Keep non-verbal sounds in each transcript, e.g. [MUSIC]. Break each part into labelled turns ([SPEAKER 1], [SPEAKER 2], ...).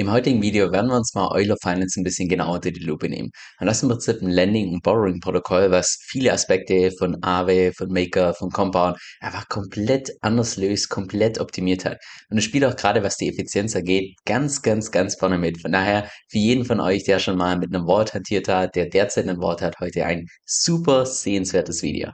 [SPEAKER 1] Im heutigen Video werden wir uns mal Euler Finance ein bisschen genauer unter die Lupe nehmen. Und das ist im Prinzip ein Lending- und Borrowing-Protokoll, was viele Aspekte von Aave, von Maker, von Compound einfach komplett anders löst, komplett optimiert hat. Und es spielt auch gerade, was die Effizienz angeht, ganz, ganz, ganz vorne mit. Von daher, für jeden von euch, der schon mal mit einem Wort hantiert hat, der derzeit ein Wort hat, heute ein super sehenswertes Video.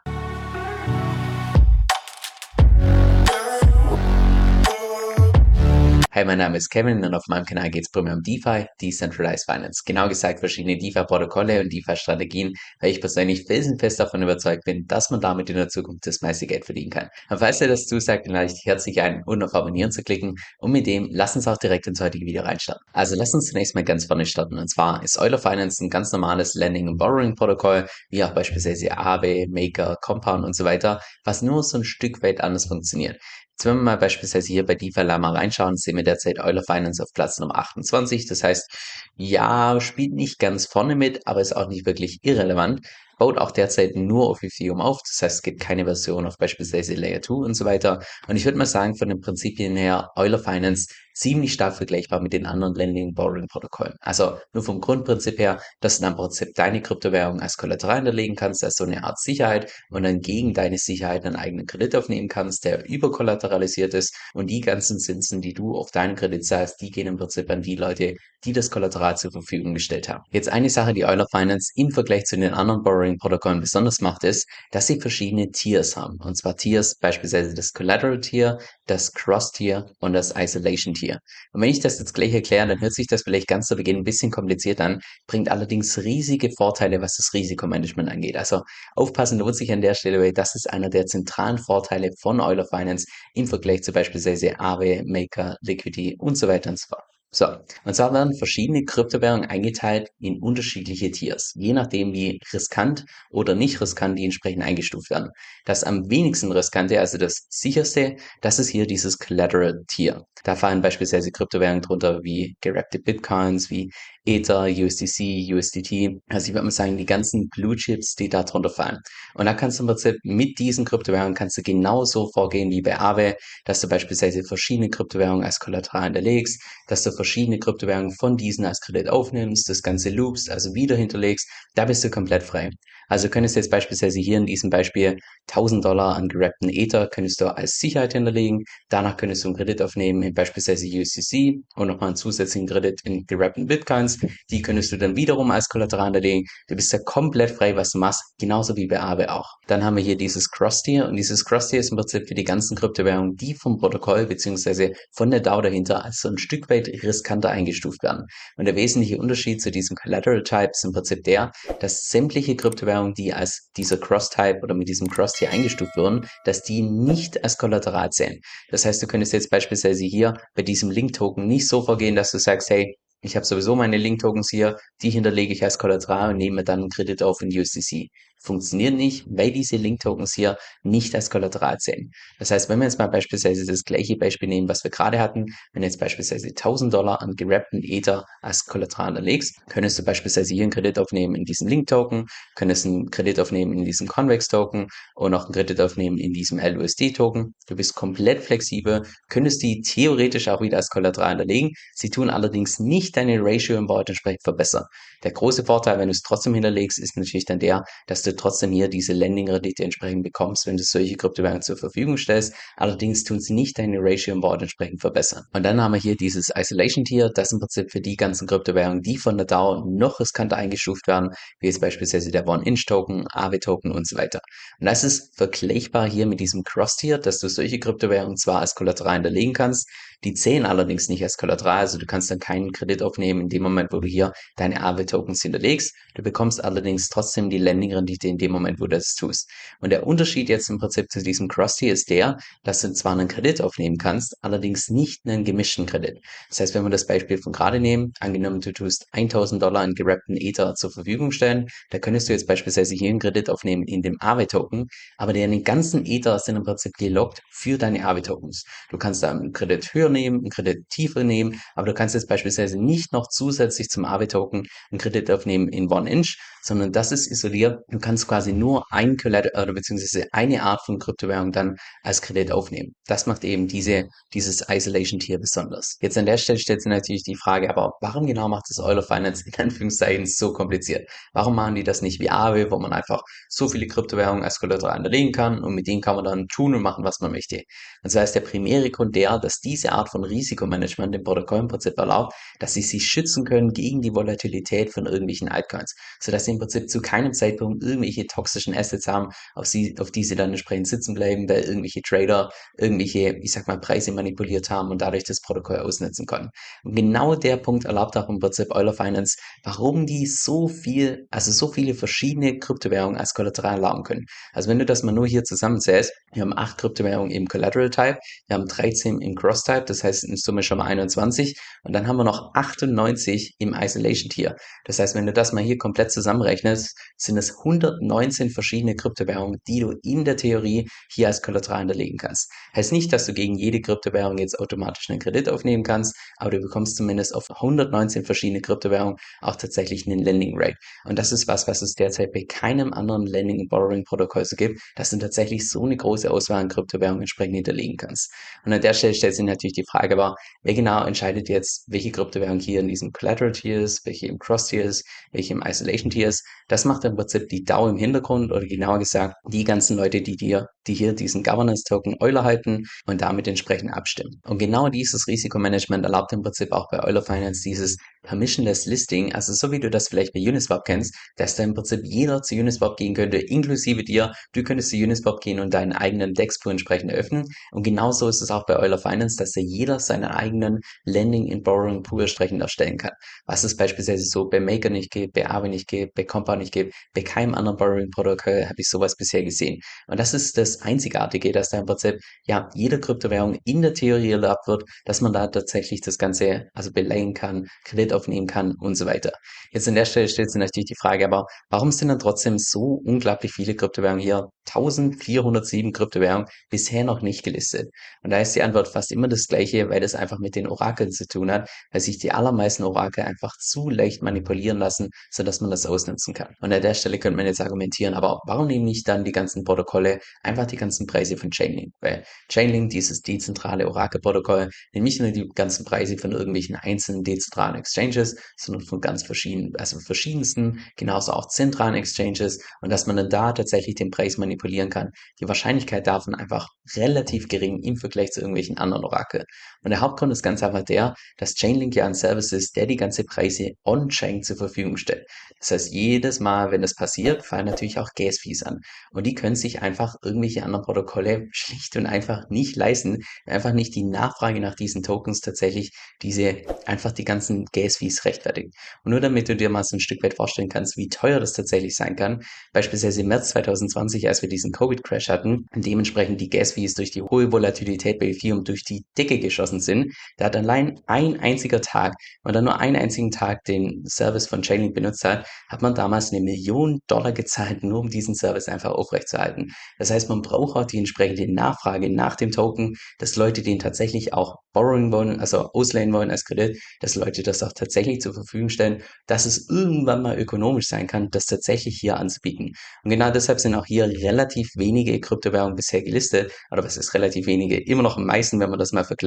[SPEAKER 1] Hi, mein Name ist Kevin und auf meinem Kanal geht es primär um DeFi, Decentralized Finance. Genau gesagt verschiedene DeFi-Protokolle und DeFi-Strategien, weil ich persönlich felsenfest davon überzeugt bin, dass man damit in der Zukunft das meiste Geld verdienen kann. Und falls dir das zusagt, dann lade ich dich herzlich ein, unten auf Abonnieren zu klicken und mit dem lass uns auch direkt ins heutige Video reinstarten. Also lass uns zunächst mal ganz vorne starten und zwar ist Euler Finance ein ganz normales Lending- und Borrowing-Protokoll, wie auch beispielsweise Aave, Maker, Compound und so weiter, was nur so ein Stück weit anders funktioniert. Jetzt wenn wir mal beispielsweise hier bei DeFi Lama reinschauen, sehen wir derzeit Euler Finance auf Platz Nummer 28. Das heißt, ja, spielt nicht ganz vorne mit, aber ist auch nicht wirklich irrelevant baut auch derzeit nur auf Ethereum auf. Das heißt, es gibt keine Version auf beispielsweise Layer 2 und so weiter. Und ich würde mal sagen, von den Prinzipien her, Euler Finance ziemlich stark vergleichbar mit den anderen Lending Borrowing Protokollen. Also nur vom Grundprinzip her, dass du im Prinzip deine Kryptowährung als Kollateral hinterlegen kannst, als so eine Art Sicherheit und dann gegen deine Sicherheit einen eigenen Kredit aufnehmen kannst, der überkollateralisiert ist und die ganzen Zinsen, die du auf deinen Kredit zahlst, die gehen im Prinzip an die Leute, die das Kollateral zur Verfügung gestellt haben. Jetzt eine Sache, die Euler Finance im Vergleich zu den anderen Borrowing Monitoring-Protokollen besonders macht, ist, dass sie verschiedene Tiers haben. Und zwar Tiers beispielsweise das Collateral Tier, das Cross Tier und das Isolation Tier. Und wenn ich das jetzt gleich erkläre, dann hört sich das vielleicht ganz zu Beginn ein bisschen kompliziert an, bringt allerdings riesige Vorteile, was das Risikomanagement angeht. Also aufpassen lohnt sich an der Stelle, weil das ist einer der zentralen Vorteile von Euler Finance im Vergleich zu beispielsweise Aave, Maker, Liquidity und so weiter und so fort. So, und zwar werden verschiedene Kryptowährungen eingeteilt in unterschiedliche Tiers, je nachdem wie riskant oder nicht riskant die entsprechend eingestuft werden. Das am wenigsten riskante, also das sicherste, das ist hier dieses Collateral Tier. Da fallen beispielsweise Kryptowährungen drunter wie gerappte Bitcoins, wie Ether, USDC, USDT. Also ich würde mal sagen, die ganzen Blue Chips, die da drunter fallen. Und da kannst du im Prinzip mit diesen Kryptowährungen kannst du genauso vorgehen wie bei Aave, dass du beispielsweise verschiedene Kryptowährungen als Kollateral hinterlegst, dass du verschiedene Kryptowährungen von diesen als Kredit aufnimmst, das Ganze loopst, also wieder hinterlegst. Da bist du komplett frei. Also könntest du jetzt beispielsweise hier in diesem Beispiel 1000 Dollar an gerappten Ether könntest du als Sicherheit hinterlegen. Danach könntest du einen Kredit aufnehmen in beispielsweise USDC und nochmal einen zusätzlichen Kredit in gerappten Bitcoins. Die könntest du dann wiederum als Kollateral hinterlegen. Du bist ja komplett frei, was du machst, genauso wie bei Aave auch. Dann haben wir hier dieses Cross-Tier und dieses Cross-Tier ist im Prinzip für die ganzen Kryptowährungen, die vom Protokoll beziehungsweise von der DAO dahinter als so ein Stück weit riskanter eingestuft werden. Und der wesentliche Unterschied zu diesem Collateral Type ist im Prinzip der, dass sämtliche Kryptowährungen Kryptowährungen, die als dieser Cross-Type oder mit diesem Cross-Tier eingestuft wurden, dass die nicht als Kollateral zählen. Das heißt, du könntest jetzt beispielsweise hier bei diesem Link-Token nicht so vorgehen, dass du sagst, hey, ich habe sowieso meine Link-Tokens hier, die hinterlege ich als Kollateral und nehme dann einen Kredit auf in USDC funktioniert nicht, weil diese Link-Tokens hier nicht als Kollateral zählen. Das heißt, wenn wir jetzt mal beispielsweise das gleiche Beispiel nehmen, was wir gerade hatten, wenn du jetzt beispielsweise 1000 Dollar an gerappten Ether als Kollateral erlegst, könntest du beispielsweise hier einen Kredit aufnehmen in diesen Link-Token, könntest einen Kredit aufnehmen in diesem Convex-Token und noch einen Kredit aufnehmen in diesem LUSD-Token. Du bist komplett flexibel, könntest die theoretisch auch wieder als Kollateral hinterlegen. Sie tun allerdings nicht deine Ratio im Board entsprechend verbessern. Der große Vorteil, wenn du es trotzdem hinterlegst, ist natürlich dann der, dass du trotzdem hier diese Landing-Rendite entsprechend bekommst, wenn du solche Kryptowährungen zur Verfügung stellst. Allerdings tun sie nicht deine Ratio im Board entsprechend verbessern. Und dann haben wir hier dieses Isolation-Tier, das im Prinzip für die ganzen Kryptowährungen, die von der DAO noch riskanter eingestuft werden, wie jetzt beispielsweise der One-Inch-Token, AVE-Token und so weiter. Und das ist vergleichbar hier mit diesem Cross-Tier, dass du solche Kryptowährungen zwar als Kollateral hinterlegen kannst, die zählen allerdings nicht als Kollateral, also du kannst dann keinen Kredit aufnehmen in dem Moment, wo du hier deine AVE-Tokens hinterlegst. Du bekommst allerdings trotzdem die Landing-Rendite in dem Moment, wo du das tust. Und der Unterschied jetzt im Prinzip zu diesem Cross-Tier ist der, dass du zwar einen Kredit aufnehmen kannst, allerdings nicht einen gemischten Kredit. Das heißt, wenn wir das Beispiel von gerade nehmen, angenommen du tust 1000 Dollar in gerappten Ether zur Verfügung stellen, da könntest du jetzt beispielsweise hier einen Kredit aufnehmen in dem AVE-Token, aber deine ganzen Ether sind im Prinzip gelockt für deine AVE-Tokens. Du kannst da einen Kredit höher nehmen, einen Kredit tiefer nehmen, aber du kannst jetzt beispielsweise nicht noch zusätzlich zum Aave-Token einen Kredit aufnehmen in One-Inch, sondern das ist isoliert. Du kannst quasi nur ein Collateral oder beziehungsweise eine Art von Kryptowährung dann als Kredit aufnehmen. Das macht eben diese, dieses Isolation Tier besonders. Jetzt an der Stelle stellt sich natürlich die Frage, aber warum genau macht das Euler Finance in Anführungszeichen so kompliziert? Warum machen die das nicht wie Aave, wo man einfach so viele Kryptowährungen als Kollateral hinterlegen kann und mit denen kann man dann tun und machen, was man möchte? Und zwar ist der primäre Grund der, dass diese Art von Risikomanagement dem Protokoll im Prinzip erlaubt, dass sie sich schützen können gegen die Volatilität von irgendwelchen Altcoins, sodass sie im Prinzip zu keinem Zeitpunkt irgendwelche toxischen Assets haben, auf, sie, auf die sie dann entsprechend sitzen bleiben, weil irgendwelche Trader irgendwelche, ich sag mal, Preise manipuliert haben und dadurch das Protokoll ausnutzen können. Und genau der Punkt erlaubt auch im Prinzip Euler Finance, warum die so viel, also so viele verschiedene Kryptowährungen als Kollateral erlauben können. Also wenn du das mal nur hier zusammenzählst, wir haben acht Kryptowährungen im Collateral Type, wir haben 13 im Cross Type, das heißt in Summe schon mal 21 und dann haben wir noch 98 im Isolation Tier. Das heißt, wenn du das mal hier komplett zusammenrechnest, sind es 119 verschiedene Kryptowährungen, die du in der Theorie hier als Kollateral hinterlegen kannst. Heißt nicht, dass du gegen jede Kryptowährung jetzt automatisch einen Kredit aufnehmen kannst, aber du bekommst zumindest auf 119 verschiedene Kryptowährungen auch tatsächlich einen Lending Rate. Und das ist was, was es derzeit bei keinem anderen Lending und Borrowing Protokoll so gibt, dass du tatsächlich so eine große Auswahl an Kryptowährungen entsprechend hinterlegen kannst. Und an der Stelle stellt sich natürlich die Frage, aber wer genau entscheidet jetzt, welche Kryptowährung hier in diesem Collateral Tier ist, welche im Cross Tier ist, welche im Isolation Tier ist? Das macht im Prinzip die DAO im Hintergrund oder genauer gesagt die ganzen Leute, die dir, die hier diesen Governance Token Euler halten und damit entsprechend abstimmen. Und genau dieses Risikomanagement erlaubt im Prinzip auch bei Euler Finance dieses Permissionless Listing, also so wie du das vielleicht bei Uniswap kennst, dass da im Prinzip jeder zu Uniswap gehen könnte, inklusive dir. Du könntest zu Uniswap gehen und deinen eigenen Dexpool entsprechend öffnen. Und genauso ist es auch bei Euler Finance, dass da jeder seinen eigenen Lending in Borrowing Pool entsprechend erstellen kann. Was es beispielsweise so bei Maker nicht gibt, bei Aave nicht gibt, bei Compound nicht gibt, bei keinem anderen Borrowing Protokoll habe ich sowas bisher gesehen. Und das ist das Einzigartige, dass da im Prinzip ja jede Kryptowährung in der Theorie erlaubt wird, dass man da tatsächlich das Ganze also beleihen kann, Kredit aufnehmen kann und so weiter. Jetzt an der Stelle stellt sich natürlich die Frage, aber warum sind dann trotzdem so unglaublich viele Kryptowährungen hier? 1407 Kryptowährungen bisher noch nicht gelistet. Und da ist die Antwort fast immer das gleiche, weil das einfach mit den Orakeln zu tun hat, weil sich die allermeisten Orakel einfach zu leicht manipulieren lassen, sodass man das ausnutzen kann. Und an der Stelle könnte man jetzt argumentieren, aber warum nehmen nicht dann die ganzen Protokolle einfach die ganzen Preise von Chainlink? Weil Chainlink, dieses dezentrale Orakelprotokoll, nimmt nicht nur die ganzen Preise von irgendwelchen einzelnen dezentralen Exchanges, sondern von ganz verschiedenen, also verschiedensten, genauso auch zentralen Exchanges und dass man dann da tatsächlich den Preis manipulieren kann. Die Wahrscheinlichkeit davon einfach relativ gering im Vergleich zu irgendwelchen anderen Orakel. Und der Hauptgrund ist ganz einfach der, dass Chainlink ja ein Service ist, der die ganze Preise on-chain zur Verfügung stellt. Das heißt, jedes Mal, wenn das passiert, fallen natürlich auch Gas-Fees an. Und die können sich einfach irgendwelche anderen Protokolle [LAUGHS] schlicht und einfach nicht leisten, einfach nicht die Nachfrage nach diesen Tokens tatsächlich diese, einfach die ganzen Gas-Fees rechtfertigt. Und nur damit du dir mal so ein Stück weit vorstellen kannst, wie teuer das tatsächlich sein kann, beispielsweise im März 2020, als wir diesen Covid-Crash hatten, dementsprechend die Gas-Fees durch die hohe Volatilität bei Ethereum durch die Decke geschossen sind, da hat allein ein einziger Tag, wenn man nur einen einzigen Tag den Service von Chainlink benutzt hat, hat man damals eine Million Dollar gezahlt, nur um diesen Service einfach aufrechtzuerhalten. Das heißt, man braucht auch die entsprechende Nachfrage nach dem Token, dass Leute den tatsächlich auch borrowing wollen, also ausleihen wollen als Kredit, dass Leute das auch tatsächlich zur Verfügung stellen, dass es irgendwann mal ökonomisch sein kann, das tatsächlich hier anzubieten. Und genau deshalb sind auch hier relativ wenige Kryptowährungen bisher gelistet, oder was ist relativ wenige, immer noch am meisten, wenn man das mal vergleicht,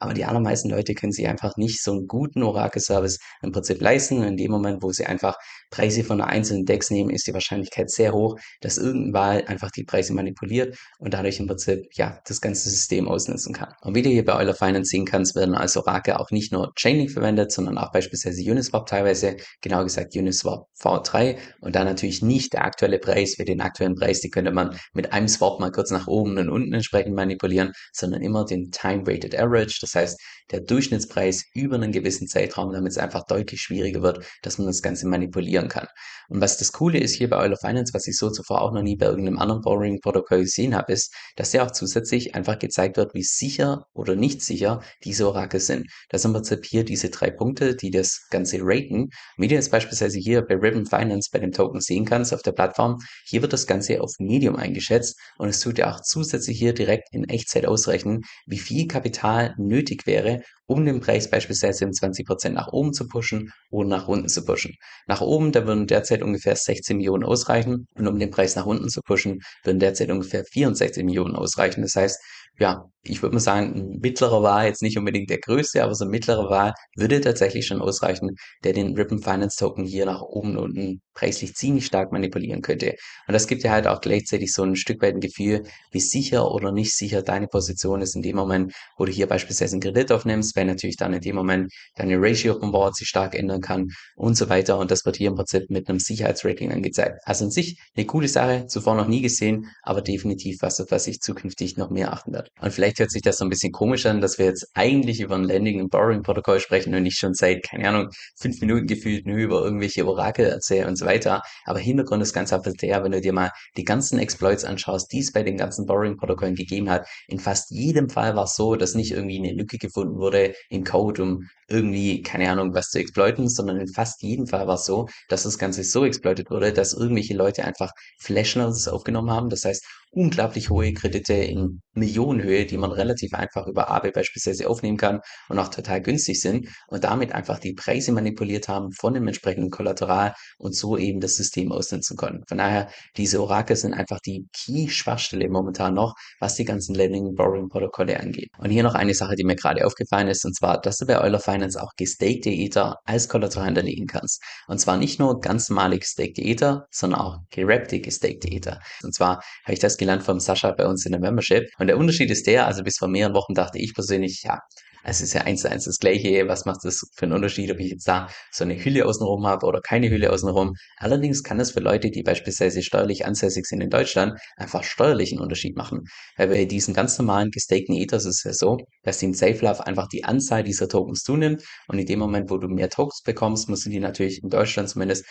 [SPEAKER 1] aber die allermeisten Leute können sich einfach nicht so einen guten Oracle-Service im Prinzip leisten. In dem Moment, wo sie einfach Preise von einzelnen Dex nehmen, ist die Wahrscheinlichkeit sehr hoch, dass irgendwann einfach die Preise manipuliert und dadurch im Prinzip ja das ganze System ausnutzen kann. Und wie du hier bei Euler Finance sehen kannst, werden als Orakel auch nicht nur Chainlink verwendet, sondern auch beispielsweise Uniswap teilweise, genau gesagt Uniswap V3 und dann natürlich nicht der aktuelle Preis, für den aktuellen Preis, die könnte man mit einem Swap mal kurz nach oben und unten entsprechend manipulieren, sondern immer den Time-Weighted Average, das heißt der Durchschnittspreis über einen gewissen Zeitraum, damit es einfach deutlich schwieriger wird, dass man das Ganze manipulieren kann. Und was das Coole ist hier bei Euler Finance, was ich so zuvor auch noch nie bei irgendeinem anderen Borrowing-Protokoll gesehen habe, ist, dass ja auch zusätzlich einfach gezeigt wird, wie sicher oder nicht sicher diese Orakel sind. Das sind im Prinzip hier diese drei Punkte, die das Ganze raten. Wie du jetzt beispielsweise hier bei Ribbon Finance bei dem Token sehen kannst auf der Plattform, hier wird das Ganze auf Medium eingeschätzt und es tut dir auch zusätzlich hier direkt in Echtzeit ausrechnen, wie viel Kapital nötig wäre, um den Preis beispielsweise um 20% nach oben zu pushen oder nach unten zu pushen. Nach oben, da würden derzeit ungefähr 16 Millionen ausreichen und um den Preis nach unten zu pushen, würden derzeit ungefähr 64 Millionen ausreichen. Das heißt, ja, ich würde mal sagen, ein mittlerer war jetzt nicht unbedingt der größte, aber so ein mittlerer war würde tatsächlich schon ausreichen, der den Ripple Finance Token hier nach oben und unten preislich ziemlich stark manipulieren könnte. Und das gibt ja halt auch gleichzeitig so ein Stück weit ein Gefühl, wie sicher oder nicht sicher deine Position ist in dem Moment, wo du hier beispielsweise einen Kredit aufnimmst, weil natürlich dann in dem Moment deine Ratio vom Board sich stark ändern kann und so weiter. Und das wird hier im Prinzip mit einem Sicherheitsrating angezeigt. Also an sich eine coole Sache, zuvor noch nie gesehen, aber definitiv was, auf was ich zukünftig noch mehr achten werde. Und vielleicht hört sich das so ein bisschen komisch an, dass wir jetzt eigentlich über ein Landing- und Borrowing-Protokoll sprechen und nicht schon seit, keine Ahnung, fünf Minuten gefühlt nur über irgendwelche Orakel erzählen und so weiter. Aber Hintergrund ist ganz einfach der, wenn du dir mal die ganzen Exploits anschaust, die es bei den ganzen Borrowing-Protokollen gegeben hat, in fast jedem Fall war es so, dass nicht irgendwie eine Lücke gefunden wurde im Code, um irgendwie, keine Ahnung, was zu exploiten, sondern in fast jedem Fall war es so, dass das Ganze so exploitet wurde, dass irgendwelche Leute einfach Flashnotes aufgenommen haben. Das heißt, unglaublich hohe Kredite in Millionenhöhe, die man relativ einfach über Aave beispielsweise aufnehmen kann und auch total günstig sind und damit einfach die Preise manipuliert haben von dem entsprechenden Kollateral und so eben das System ausnutzen konnten. Von daher, diese Orakel sind einfach die Key-Schwachstelle momentan noch, was die ganzen Lending Borrowing Protokolle angeht. Und hier noch eine Sache, die mir gerade aufgefallen ist, und zwar, dass du bei Euler Finance auch gestakte Ether als Kollateral hinterlegen kannst. Und zwar nicht nur ganz normale gestakte Ether, sondern auch gerappte gestakte Ether. Und zwar habe ich das gelernt vom Sascha bei uns in der Membership. Und der Unterschied ist der, also bis vor mehreren Wochen dachte ich persönlich, ja, es ist ja eins zu eins das Gleiche. Was macht das für einen Unterschied, ob ich jetzt da so eine Hülle außenrum habe oder keine Hülle außenrum? Allerdings kann es für Leute, die beispielsweise steuerlich ansässig sind in Deutschland, einfach steuerlichen Unterschied machen. Weil bei diesen ganz normalen gestakten Ethers ist es ja so, dass die im SafeLove einfach die Anzahl dieser Tokens zunimmt und in dem Moment, wo du mehr Tokens bekommst, musst du die natürlich in Deutschland zumindest,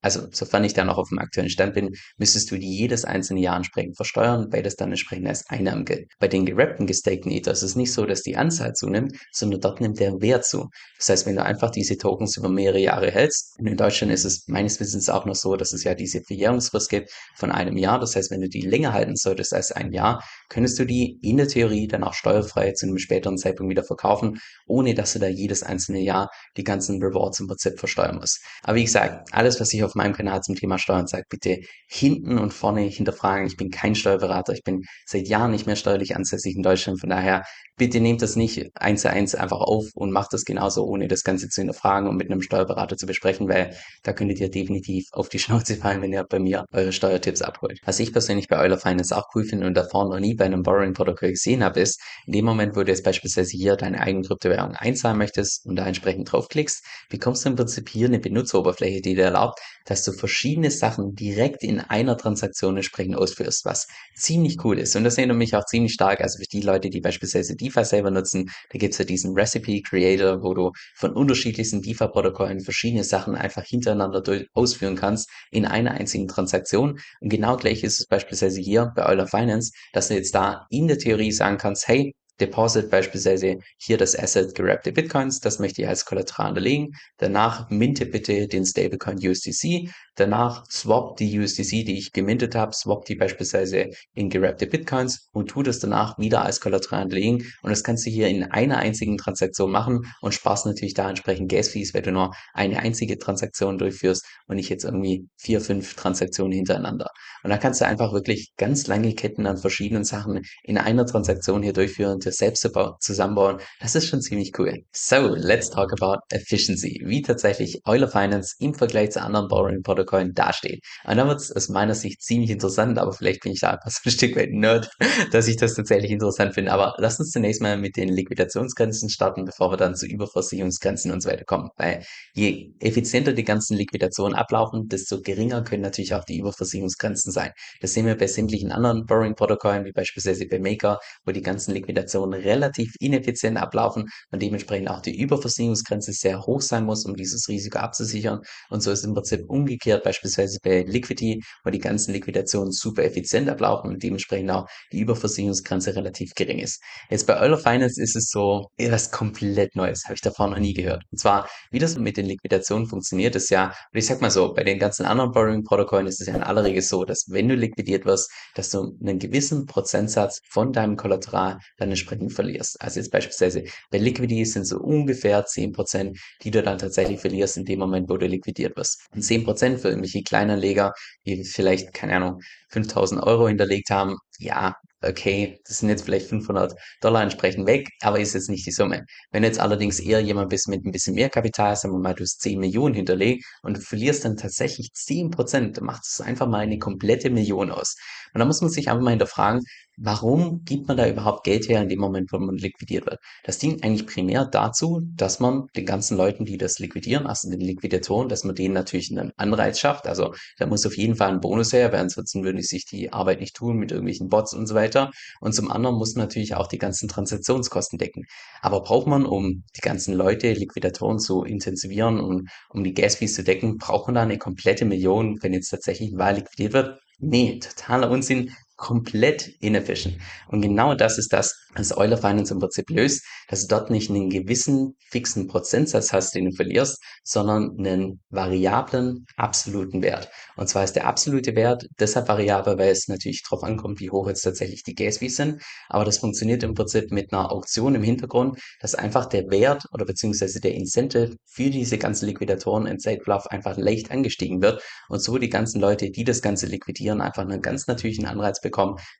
[SPEAKER 1] also sofern ich da noch auf dem aktuellen Stand bin, müsstest du die jedes einzelne Jahr entsprechend versteuern, weil das dann entsprechend als Einnahmen gilt. Bei den gerappten gestakten Ethers ist es nicht so, dass die Anzahl zunimmt, sondern dort nimmt der Wert zu. Das heißt, wenn du einfach diese Tokens über mehrere Jahre hältst, und in Deutschland ist es meines Wissens auch noch so, dass es ja diese Verjährungsfrist gibt von einem Jahr. Das heißt, wenn du die länger halten solltest als ein Jahr, könntest du die in der Theorie dann auch steuerfrei zu einem späteren Zeitpunkt wieder verkaufen, ohne dass du da jedes einzelne Jahr die ganzen Rewards im Prinzip versteuern musst. Aber wie gesagt, alles, was ich auf meinem Kanal zum Thema Steuern sage, bitte hinten und vorne hinterfragen. Ich bin kein Steuerberater. Ich bin seit Jahren nicht mehr steuerlich ansässig in Deutschland. Von daher bitte nehmt das nicht eins eins einfach auf und macht das genauso, ohne das Ganze zu hinterfragen und mit einem Steuerberater zu besprechen, weil da könntet ihr definitiv auf die [LAUGHS] Schnauze fallen, wenn ihr bei mir eure Steuertipps abholt. Was ich persönlich bei Euler Finance auch cool finde und davor noch nie bei einem Borrowing-Protokoll gesehen habe, ist, in dem Moment, wo du jetzt beispielsweise hier deine eigene Kryptowährung einzahlen möchtest und da entsprechend draufklickst, bekommst du im Prinzip hier eine Benutzeroberfläche, die dir erlaubt, dass du verschiedene Sachen direkt in einer Transaktion entsprechend ausführst, was ziemlich cool ist. Und das erinnert mich auch ziemlich stark, also für die Leute, die beispielsweise DeFi selber nutzen, da gibt's ja diesen Recipe Creator, wo du von unterschiedlichsten DeFi-Protokollen verschiedene Sachen einfach hintereinander ausführen kannst in einer einzigen Transaktion. Und genau gleich ist es beispielsweise hier bei Euler Finance, dass du jetzt da in der Theorie sagen kannst, hey, Deposit beispielsweise hier das Asset gerappte Bitcoins, das möchte ich als Kollateral unterlegen. Danach minte bitte den Stablecoin USDC. Danach swap die USDC, die ich gemintet habe, swap die beispielsweise in gerappte Bitcoins und tu das danach wieder als Kollateral unterlegen. Und das kannst du hier in einer einzigen Transaktion machen und sparst natürlich da entsprechend Gas-Fees, weil du nur eine einzige Transaktion durchführst und nicht jetzt irgendwie vier, fünf Transaktionen hintereinander. Und da kannst du einfach wirklich ganz lange Ketten an verschiedenen Sachen in einer Transaktion hier durchführen dir selbst zusammenbauen. Das ist schon ziemlich cool. So, let's talk about efficiency. Wie tatsächlich Euler Finance im Vergleich zu anderen Borrowing-Protokollen dasteht. Und dann wird es aus meiner Sicht ziemlich interessant, aber vielleicht bin ich da einfach so ein Stück weit Nerd, [LAUGHS] dass ich das tatsächlich interessant finde. Aber lass uns zunächst mal mit den Liquidationsgrenzen starten, bevor wir dann zu Überversicherungsgrenzen und so weiter kommen. Weil je effizienter die ganzen Liquidationen ablaufen, desto geringer können natürlich auch die Überversicherungsgrenzen sein. Das sehen wir bei sämtlichen anderen Borrowing-Protokollen, wie beispielsweise bei Maker, wo die ganzen Liquidationen Liquidationen relativ ineffizient ablaufen und dementsprechend auch die Überversicherungsgrenze sehr hoch sein muss, um dieses Risiko abzusichern. Und so ist im Prinzip umgekehrt beispielsweise bei Liquidity, wo die ganzen Liquidationen super effizient ablaufen und dementsprechend auch die Überversicherungsgrenze relativ gering ist. Jetzt bei Euler Finance ist es so etwas komplett Neues, habe ich davor noch nie gehört. Und zwar, wie das mit den Liquidationen funktioniert, ist ja, und ich sag mal so, bei den ganzen anderen Borrowing-Protokollen ist es ja in aller Regel so, dass wenn du liquidiert wirst, dass du einen gewissen Prozentsatz von deinem Kollateral dann entsprechend verlierst. Also jetzt beispielsweise bei Liquidity sind so ungefähr 10%, die du dann tatsächlich verlierst in dem Moment, wo du liquidiert wirst. Und 10% für irgendwelche Kleinanleger, die vielleicht, keine Ahnung, 5000 Euro hinterlegt haben, ja, okay, das sind jetzt vielleicht 500 Dollar entsprechend weg, aber ist jetzt nicht die Summe. Wenn jetzt allerdings eher jemand bist mit ein bisschen mehr Kapital, sagen wir mal, du hast 10 Millionen hinterlegt und du verlierst dann tatsächlich 10 Prozent, dann macht es einfach mal eine komplette Million aus. Und da muss man sich einfach mal hinterfragen, warum gibt man da überhaupt Geld her in dem Moment, wo man liquidiert wird? Das dient eigentlich primär dazu, dass man den ganzen Leuten, die das liquidieren, also den Liquidatoren, dass man denen natürlich einen Anreiz schafft. Also da muss auf jeden Fall ein Bonus her, weil ansonsten würde sich die Arbeit nicht tun mit irgendwelchen Bots und so weiter. Und zum anderen muss man natürlich auch die ganzen Transaktionskosten decken. Aber braucht man, um die ganzen Leute, Liquidatoren zu intensivieren und um die Gas-Fees zu decken, braucht man da eine komplette Million, wenn jetzt tatsächlich ein Wahl liquidiert wird? Nee, totaler Unsinn komplett inefficient. Und genau das ist das, was Euler Finance im Prinzip löst, dass du dort nicht einen gewissen fixen Prozentsatz hast, den du verlierst, sondern einen variablen absoluten Wert. Und zwar ist der absolute Wert deshalb variabel, weil es natürlich darauf ankommt, wie hoch jetzt tatsächlich die Gas Fees sind. Aber das funktioniert im Prinzip mit einer Auktion im Hintergrund, dass einfach der Wert oder beziehungsweise der Incentive für diese ganzen Liquidatoren in Bluff einfach leicht angestiegen wird und so die ganzen Leute, die das Ganze liquidieren, einfach einen ganz natürlichen Anreiz bekommen,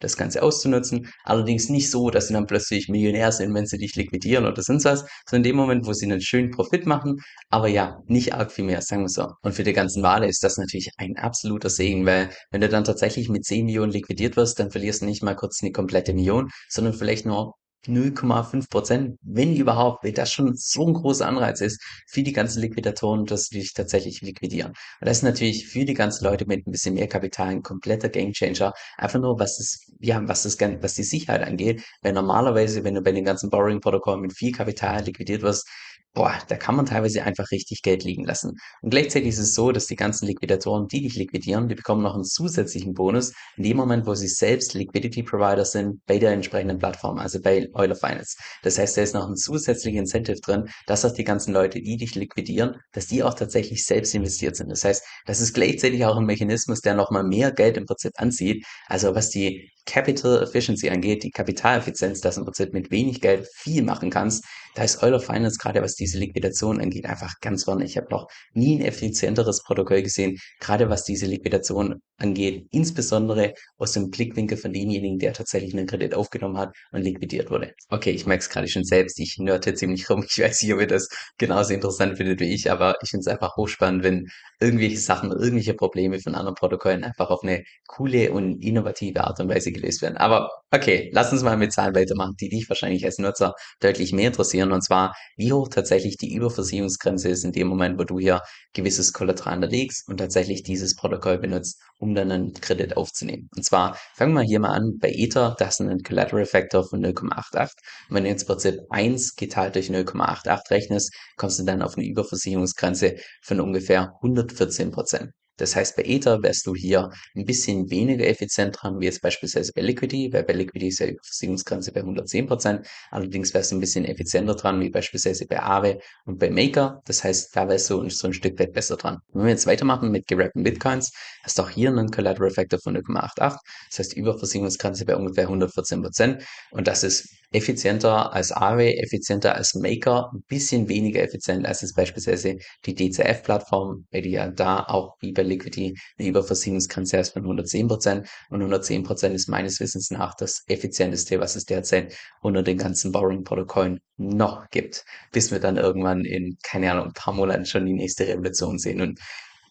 [SPEAKER 1] das Ganze auszunutzen. Allerdings nicht so, dass sie dann plötzlich Millionär sind, wenn sie dich liquidieren oder sonst was, sondern in dem Moment, wo sie einen schönen Profit machen, aber ja, nicht arg viel mehr, sagen wir so. Und für die ganzen Wale ist das natürlich ein absoluter Segen, weil wenn du dann tatsächlich mit 10 Millionen liquidiert wirst, dann verlierst du nicht mal kurz eine komplette Million, sondern vielleicht nur 0,5 Prozent, wenn überhaupt, weil das schon so ein großer Anreiz ist für die ganzen Liquidatoren, dass sie dich tatsächlich liquidieren. Und das ist natürlich für die ganzen Leute mit ein bisschen mehr Kapital ein kompletter Gamechanger. Einfach nur, was das, ja, was das, was die Sicherheit angeht. Weil normalerweise, wenn du bei den ganzen Borrowing-Protokollen mit viel Kapital liquidiert wirst, boah, da kann man teilweise einfach richtig Geld liegen lassen. Und gleichzeitig ist es so, dass die ganzen Liquidatoren, die dich liquidieren, die bekommen noch einen zusätzlichen Bonus in dem Moment, wo sie selbst Liquidity Provider sind bei der entsprechenden Plattform, also bei Euler Finance. Das heißt, da ist noch ein zusätzlicher Incentive drin, dass auch die ganzen Leute, die dich liquidieren, dass die auch tatsächlich selbst investiert sind. Das heißt, das ist gleichzeitig auch ein Mechanismus, der nochmal mehr Geld im Prinzip anzieht. Also was die Capital Efficiency angeht, die Kapitaleffizienz, dass du im Prinzip mit wenig Geld viel machen kannst, da ist Euler Finance gerade was diese Liquidation angeht einfach ganz vorne. Ich habe noch nie ein effizienteres Protokoll gesehen, gerade was diese Liquidation angeht, insbesondere aus dem Blickwinkel von demjenigen, der tatsächlich einen Kredit aufgenommen hat und liquidiert wurde. Okay, ich merke es gerade schon selbst, ich nörte ziemlich rum. Ich weiß nicht, ob ihr das genauso interessant findet wie ich, aber ich finde es einfach hochspannend, wenn irgendwelche Sachen, irgendwelche Probleme von anderen Protokollen einfach auf eine coole und innovative Art und Weise gelöst werden. Aber okay, lass uns mal mit Zahlen weitermachen, die dich wahrscheinlich als Nutzer deutlich mehr interessieren. Und zwar, wie hoch tatsächlich die Überversicherungsgrenze ist in dem Moment, wo du hier gewisses Kollateral hinterlegst und tatsächlich dieses Protokoll benutzt, um dann einen Kredit aufzunehmen. Und zwar, fangen wir hier mal an, bei Ether, das ist ein Collateral Factor von 0,88. Und wenn du jetzt Prinzip 1 geteilt durch 0,88 rechnest, kommst du dann auf eine Überversicherungsgrenze von ungefähr 114 Prozent. Das heißt, bei Ether wärst du hier ein bisschen weniger effizient dran, wie jetzt beispielsweise bei Liquidity, weil bei Liquidity ist ja die Versicherungsgrenze bei 110%. Allerdings wärst du ein bisschen effizienter dran, wie beispielsweise bei Aave und bei Maker. Das heißt, da wärst du so ein Stück weit besser dran. Wenn wir jetzt weitermachen mit gerappten Bitcoins, hast du auch hier einen Collateral Factor von 0,88. Das heißt, Überversicherungsgrenze bei ungefähr 114%. Und das ist effizienter als Aave, effizienter als Maker, ein bisschen weniger effizient als jetzt beispielsweise die DCF-Plattform, weil die ja da auch wie bei Liquidity eine Überversicherungsgrenze hast von 110% und 110% ist meines Wissens nach das effizienteste, was es derzeit unter den ganzen Borrowing-Protokollen noch gibt, bis wir dann irgendwann in, keine Ahnung, ein paar Monaten schon die nächste Revolution sehen und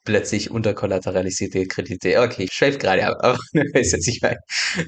[SPEAKER 1] plötzlich unterkollateralisierte Kredite. Okay, ich schweife gerade ab, aber [LAUGHS] weißt jetzt nicht weiter.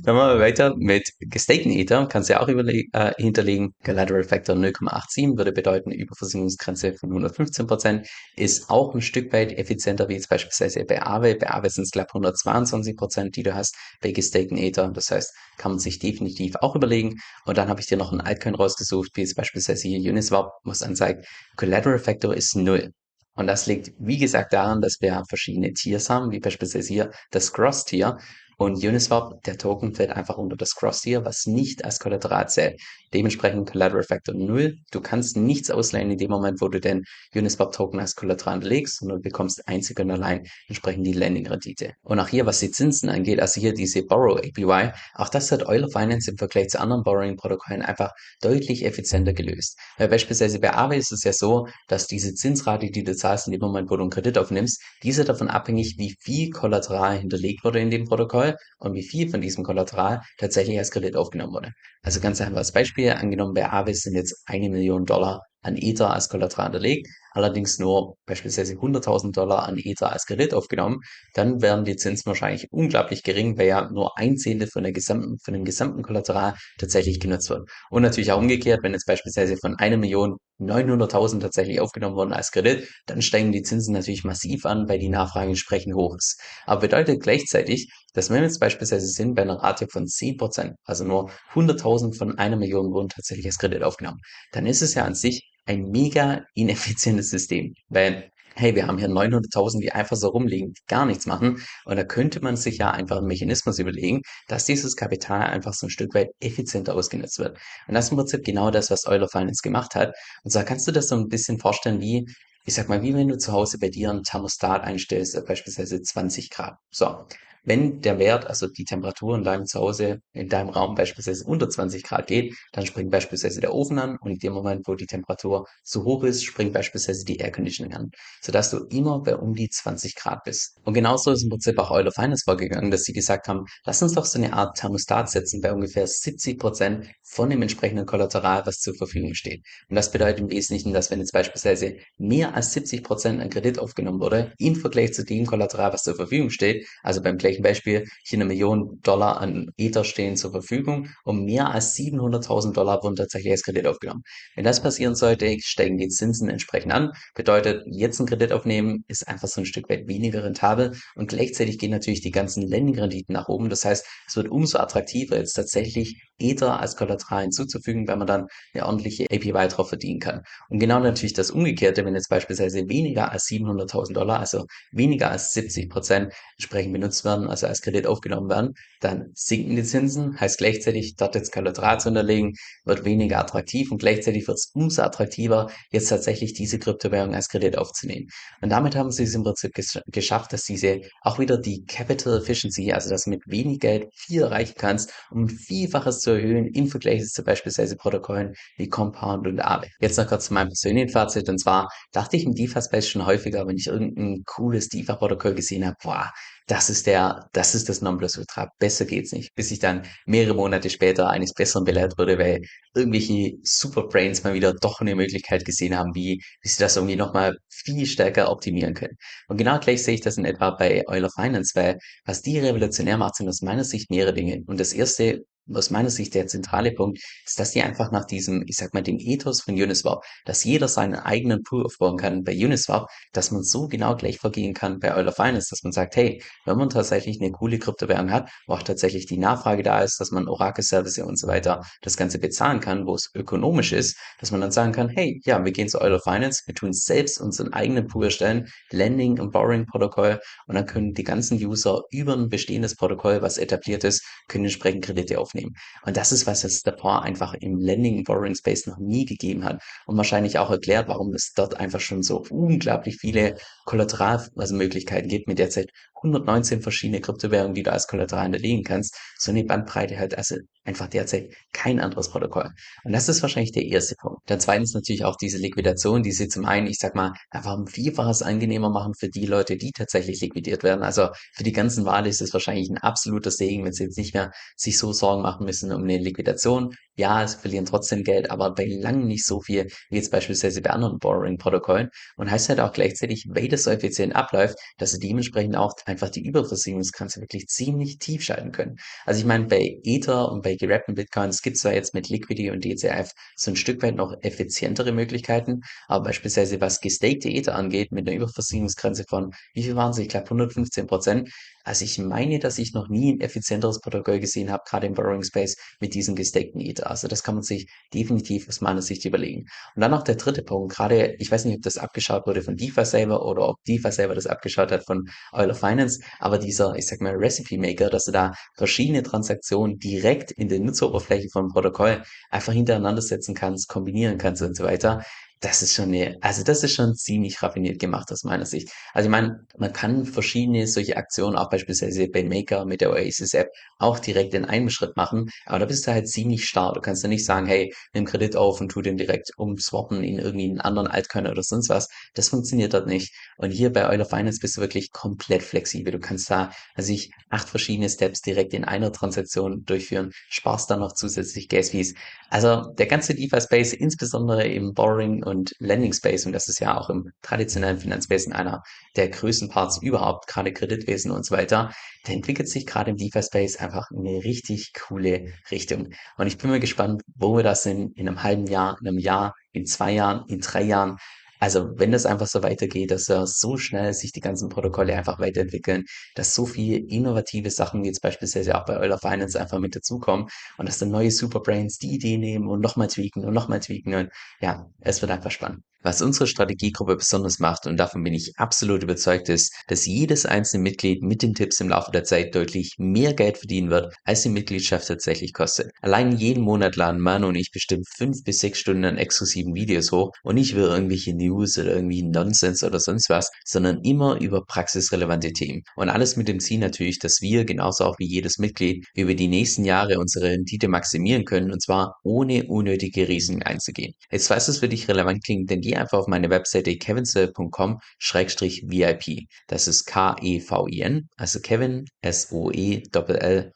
[SPEAKER 1] Dann machen wir weiter mit gestakten Ether. Kannst du ja auch äh, hinterlegen. Collateral Factor 0,87 würde bedeuten Überversicherungsgrenze von 115%. Ist auch ein Stück weit effizienter wie jetzt beispielsweise bei Aave. Bei Aave sind es glaube 122%, die du hast bei gestakten Ether. Das heißt, kann man sich definitiv auch überlegen. Und dann habe ich dir noch ein Altcoin rausgesucht, wie jetzt beispielsweise hier Uniswap, was anzeigt, Collateral Factor ist 0. Und das liegt, wie gesagt, daran, dass wir verschiedene Tiers haben, wie beispielsweise hier das Cross-Tier. Und Uniswap, der Token fällt einfach unter das Cross-Tier, was nicht als Kollateral zählt. Dementsprechend Collateral Factor 0. Du kannst nichts ausleihen in dem Moment, wo du den Uniswap Token als Kollateral legst, sondern du bekommst einzig und allein entsprechend die Lending-Rendite. Und auch hier, was die Zinsen angeht, also hier diese Borrow APY, auch das hat Euler Finance im Vergleich zu anderen Borrowing-Protokollen einfach deutlich effizienter gelöst. Beispielsweise bei Aave ist es ja so, dass diese Zinsrate, die du zahlst in dem Moment, wo du einen Kredit aufnimmst, diese davon abhängig, wie viel Kollateral hinterlegt wurde in dem Protokoll und wie viel von diesem Kollateral tatsächlich als Kredit aufgenommen wurde. Also ganz einfach als Beispiel, angenommen bei Avis sind jetzt eine Million Dollar an Ether als Kollateral hinterlegt, allerdings nur beispielsweise 100.000 Dollar an Ether als Kredit aufgenommen, dann wären die Zinsen wahrscheinlich unglaublich gering, weil ja nur ein Zehntel von, der gesamten, von dem gesamten Kollateral tatsächlich genutzt wird. Und natürlich auch umgekehrt, wenn jetzt beispielsweise von einer Million 900.000 tatsächlich aufgenommen wurden als Kredit, dann steigen die Zinsen natürlich massiv an, weil die Nachfrage entsprechend hoch ist. Aber bedeutet gleichzeitig, dass wenn wir jetzt beispielsweise sind bei einer Rate von 10%, also nur 100.000 von einer Million wurden tatsächlich als Kredit aufgenommen, dann ist es ja an sich ein mega ineffizientes System, weil hey, wir haben hier 900.000, die einfach so rumliegen, gar nichts machen. Und da könnte man sich ja einfach einen Mechanismus überlegen, dass dieses Kapital einfach so ein Stück weit effizienter ausgenutzt wird. Und das ist im Prinzip genau das, was Euler Finance gemacht hat. Und zwar kannst du das so ein bisschen vorstellen wie, ich sag mal, wie wenn du zu Hause bei dir einen Thermostat einstellst, beispielsweise 20 Grad. So. Wenn der Wert, also die Temperatur in deinem Zuhause, in deinem Raum beispielsweise unter 20 Grad geht, dann springt beispielsweise der Ofen an und in dem Moment, wo die Temperatur zu hoch ist, springt beispielsweise die Air Conditioning an, sodass du immer bei um die 20 Grad bist. Und genauso ist im Prinzip auch Euler Finance vorgegangen, dass sie gesagt haben, lass uns doch so eine Art Thermostat setzen bei ungefähr 70 Prozent von dem entsprechenden Kollateral, was zur Verfügung steht. Und das bedeutet im Wesentlichen, dass wenn jetzt beispielsweise mehr als 70 Prozent an Kredit aufgenommen wurde, im Vergleich zu dem Kollateral, was zur Verfügung steht, also beim gleichen Beispiel hier eine Million Dollar an Ether stehen zur Verfügung und mehr als 700.000 Dollar wurden tatsächlich als Kredit aufgenommen. Wenn das passieren sollte, steigen die Zinsen entsprechend an. Bedeutet, jetzt einen Kredit aufnehmen ist einfach so ein Stück weit weniger rentabel und gleichzeitig gehen natürlich die ganzen Lending-Renditen nach oben. Das heißt, es wird umso attraktiver, jetzt tatsächlich Ether als Kollateral hinzuzufügen, weil man dann eine ordentliche APY drauf verdienen kann. Und genau natürlich das Umgekehrte, wenn jetzt beispielsweise weniger als 700.000 Dollar, also weniger als 70 Prozent entsprechend benutzt werden, also als Kredit aufgenommen werden, dann sinken die Zinsen, heißt gleichzeitig dort jetzt Kollateral zu unterlegen, wird weniger attraktiv und gleichzeitig wird es umso attraktiver, jetzt tatsächlich diese Kryptowährung als Kredit aufzunehmen. Und damit haben sie es im Prinzip gesch geschafft, dass diese auch wieder die Capital Efficiency, also dass du mit wenig Geld viel erreichen kannst, um ein Vielfaches zu erhöhen im Vergleich zu beispielsweise Protokollen wie Compound und Aave. Jetzt noch kurz zu meinem persönlichen Fazit und zwar dachte ich im DeFi-Space schon häufiger, wenn ich irgendein cooles DeFi-Protokoll gesehen habe, boah, das ist der, das ist das Nonplusultra. Besser geht's nicht. Bis ich dann mehrere Monate später eines Besseren belehrt wurde, weil irgendwelche Superbrains mal wieder doch eine Möglichkeit gesehen haben, wie, wie sie das irgendwie nochmal viel stärker optimieren können. Und genau gleich sehe ich das in etwa bei Euler Finance, weil was die revolutionär macht, sind aus meiner Sicht mehrere Dinge. Und das erste aus meiner Sicht der zentrale Punkt ist, dass die einfach nach diesem, ich sag mal, dem Ethos von Uniswap, dass jeder seinen eigenen Pool aufbauen kann bei Uniswap, dass man so genau gleich vorgehen kann bei Euler Finance, dass man sagt, hey, wenn man tatsächlich eine coole Kryptowährung hat, wo auch tatsächlich die Nachfrage da ist, dass man Oracle-Service und so weiter das Ganze bezahlen kann, wo es ökonomisch ist, dass man dann sagen kann, hey, ja, wir gehen zu Euler Finance, wir tun selbst unseren eigenen Pool erstellen, Lending und Borrowing-Protokoll und dann können die ganzen User über ein bestehendes Protokoll, was etabliert ist, können entsprechend Kredite aufnehmen aufnehmen. Und das ist, was es davor einfach im Lending Borrowing Space noch nie gegeben hat und wahrscheinlich auch erklärt, warum es dort einfach schon so unglaublich viele Kollateralmöglichkeiten gibt, mit derzeit 119 verschiedene Kryptowährungen, die du als Kollateral hinterlegen kannst, so eine Bandbreite halt also einfach derzeit kein anderes Protokoll. Und das ist wahrscheinlich der erste Punkt. Dann zweitens natürlich auch diese Liquidation, die sie zum einen, ich sag mal, einfach ein Vielfaches angenehmer machen für die Leute, die tatsächlich liquidiert werden. Also für die ganzen Wale ist es wahrscheinlich ein absoluter Segen, wenn sie jetzt nicht mehr sich so Sorgen machen müssen um eine Liquidation. Ja, sie verlieren trotzdem Geld, aber bei langem nicht so viel wie jetzt beispielsweise bei anderen Borrowing-Protokollen. Und heißt halt auch gleichzeitig, weil das so effizient abläuft, dass sie dementsprechend auch einfach die Überversicherungsgrenze wirklich ziemlich tief schalten können. Also ich meine, bei Ether und bei gerappten Bitcoins gibt zwar jetzt mit Liquidity und DCF so ein Stück weit noch effizientere Möglichkeiten, aber beispielsweise was gestakte Ether angeht, mit einer Überversicherungsgrenze von, wie viel waren sie? Ich glaube 115 Prozent, also ich meine, dass ich noch nie ein effizienteres Protokoll gesehen habe, gerade im Borrowing Space mit diesem gestakten Ether. Also das kann man sich definitiv aus meiner Sicht überlegen. Und dann noch der dritte Punkt, gerade, ich weiß nicht, ob das abgeschaut wurde von DeFi selber oder ob DeFi selber das abgeschaut hat von Euler Finance, aber dieser, ich sag mal, Recipe Maker, dass du da verschiedene Transaktionen direkt in der Nutzeroberfläche von Protokoll einfach hintereinander setzen kannst, kombinieren kannst und so weiter das ist schon eine, also das ist schon ziemlich raffiniert gemacht aus meiner Sicht. Also ich meine, man kann verschiedene solche Aktionen auch beispielsweise bei Maker mit der Oasis App auch direkt in einem Schritt machen, aber da bist du halt ziemlich starr. Du kannst ja nicht sagen, hey, nimm Kredit auf und tu den direkt umswappen in irgendwie einen anderen Altcoin oder sonst was. Das funktioniert dort nicht. Und hier bei Euler Finance bist du wirklich komplett flexibel. Du kannst da, also ich acht verschiedene Steps direkt in einer Transaktion durchführen, sparst dann noch zusätzlich Gas Fees. Also der ganze DeFi-Space, insbesondere im Borrowing und Lending Space, und das ist ja auch im traditionellen Finanzwesen einer der größten Parts überhaupt, gerade Kreditwesen und so weiter, der entwickelt sich gerade im DeFi Space einfach in eine richtig coole Richtung. Und ich bin mal gespannt, wo wir das sind in einem halben Jahr, in einem Jahr, in zwei Jahren, in drei Jahren. Also wenn das einfach so weitergeht, dass ja so schnell sich die ganzen Protokolle einfach weiterentwickeln, dass so viele innovative Sachen jetzt beispielsweise auch bei Euler Finance einfach mit dazukommen und dass dann neue Superbrains die Idee nehmen und nochmal tweaken und nochmal tweaken und ja, es wird einfach spannend. Was unsere Strategiegruppe besonders macht, und davon bin ich absolut überzeugt, ist, dass jedes einzelne Mitglied mit den Tipps im Laufe der Zeit deutlich mehr Geld verdienen wird, als die Mitgliedschaft tatsächlich kostet. Allein jeden Monat laden Manu und ich bestimmt fünf bis sechs Stunden an exklusiven Videos hoch und nicht über irgendwelche News oder irgendwie Nonsens oder sonst was, sondern immer über praxisrelevante Themen. Und alles mit dem Ziel natürlich, dass wir, genauso auch wie jedes Mitglied, über die nächsten Jahre unsere Rendite maximieren können und zwar ohne unnötige Risiken einzugehen. Jetzt falls es für dich relevant klingt, denn geh einfach auf meine Webseite kevinsoe.com-vip. Das ist K-E-V-I-N, also Kevin, S-O-E-L-L.com,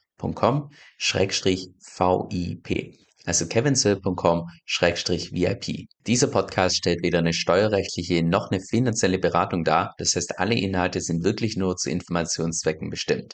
[SPEAKER 1] Schrägstrich V-I-P. Also kevinsoe.com-vip. Dieser Podcast stellt weder eine steuerrechtliche noch eine finanzielle Beratung dar. Das heißt, alle Inhalte sind wirklich nur zu Informationszwecken bestimmt.